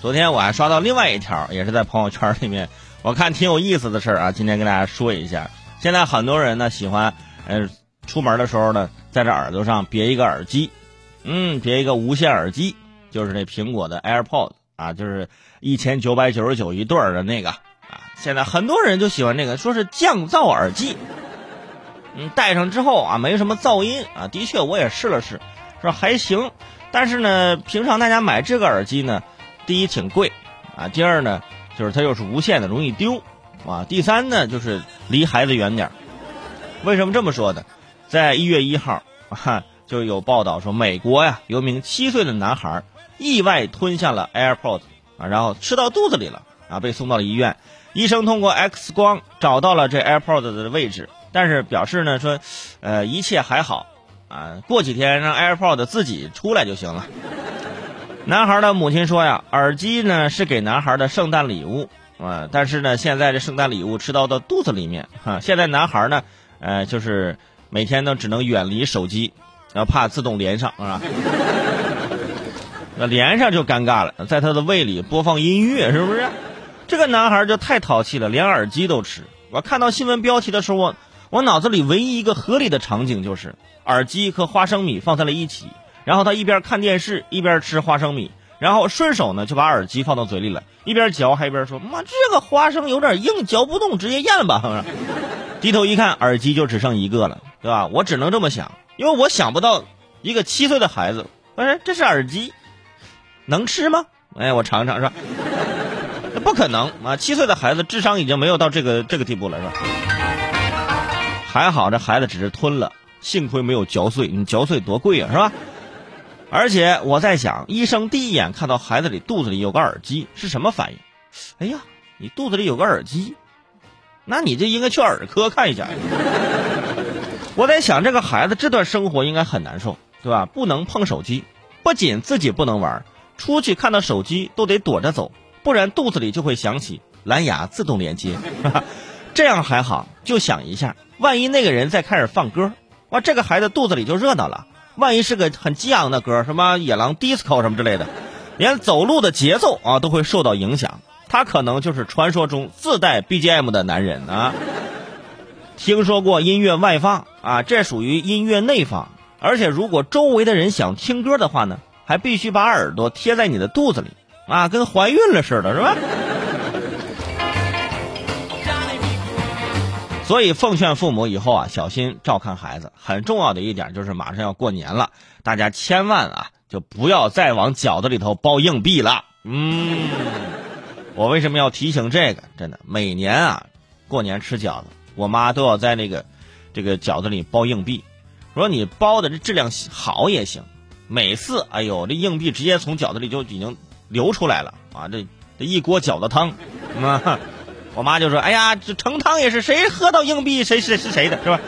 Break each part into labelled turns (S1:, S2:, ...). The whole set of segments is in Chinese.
S1: 昨天我还刷到另外一条，也是在朋友圈里面，我看挺有意思的事儿啊，今天跟大家说一下。现在很多人呢喜欢，呃，出门的时候呢，在这耳朵上别一个耳机，嗯，别一个无线耳机，就是那苹果的 AirPods 啊，就是一千九百九十九一对儿的那个啊。现在很多人就喜欢这个，说是降噪耳机。嗯，戴上之后啊，没什么噪音啊。的确，我也试了试，说还行。但是呢，平常大家买这个耳机呢。第一挺贵，啊，第二呢，就是它又是无线的，容易丢，啊，第三呢，就是离孩子远点为什么这么说呢？在一月一号，啊，就有报道说，美国呀，有名七岁的男孩意外吞下了 AirPods，啊，然后吃到肚子里了，啊，被送到了医院。医生通过 X 光找到了这 AirPods 的位置，但是表示呢说，呃，一切还好，啊，过几天让 AirPods 自己出来就行了。男孩的母亲说呀，耳机呢是给男孩的圣诞礼物啊，但是呢，现在这圣诞礼物吃到的肚子里面哈。现在男孩呢，呃，就是每天都只能远离手机，然后怕自动连上啊。那连上就尴尬了，在他的胃里播放音乐，是不是？这个男孩就太淘气了，连耳机都吃。我看到新闻标题的时候，我我脑子里唯一一个合理的场景就是耳机和花生米放在了一起。然后他一边看电视一边吃花生米，然后顺手呢就把耳机放到嘴里了，一边嚼还一边说：“妈，这个花生有点硬，嚼不动，直接咽吧。”低头一看，耳机就只剩一个了，对吧？我只能这么想，因为我想不到一个七岁的孩子，哎这是耳机，能吃吗？哎，我尝尝是吧？不可能啊！七岁的孩子智商已经没有到这个这个地步了，是吧？还好这孩子只是吞了，幸亏没有嚼碎，你嚼碎多贵啊，是吧？而且我在想，医生第一眼看到孩子里肚子里有个耳机是什么反应？哎呀，你肚子里有个耳机，那你就应该去耳科看一下。我在想，这个孩子这段生活应该很难受，对吧？不能碰手机，不仅自己不能玩，出去看到手机都得躲着走，不然肚子里就会响起蓝牙自动连接。这样还好，就想一下，万一那个人再开始放歌，哇，这个孩子肚子里就热闹了。万一是个很激昂的歌，什么野狼 disco 什么之类的，连走路的节奏啊都会受到影响。他可能就是传说中自带 BGM 的男人啊。听说过音乐外放啊，这属于音乐内放。而且如果周围的人想听歌的话呢，还必须把耳朵贴在你的肚子里啊，跟怀孕了似的，是吧？所以奉劝父母以后啊，小心照看孩子。很重要的一点就是，马上要过年了，大家千万啊，就不要再往饺子里头包硬币了。嗯，我为什么要提醒这个？真的，每年啊，过年吃饺子，我妈都要在那个这个饺子里包硬币。说你包的这质量好也行，每次哎呦，这硬币直接从饺子里就已经流出来了啊！这这一锅饺子汤，啊。我妈就说：“哎呀，这盛汤也是谁喝到硬币谁谁是谁的，是吧？”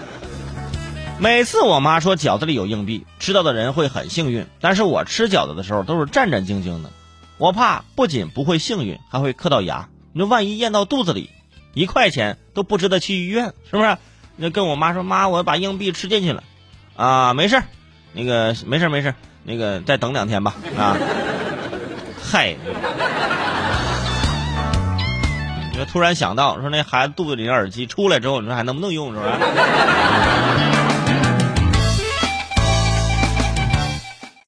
S1: 每次我妈说饺子里有硬币，吃到的人会很幸运。但是我吃饺子的时候都是战战兢兢的，我怕不仅不会幸运，还会磕到牙。你说万一咽到肚子里，一块钱都不值得去医院，是不是？那跟我妈说：“妈，我把硬币吃进去了，啊，没事那个没事没事那个再等两天吧。”啊，嗨。你说突然想到，说那孩子肚子里的耳机出来之后，你说还能不能用，是吧？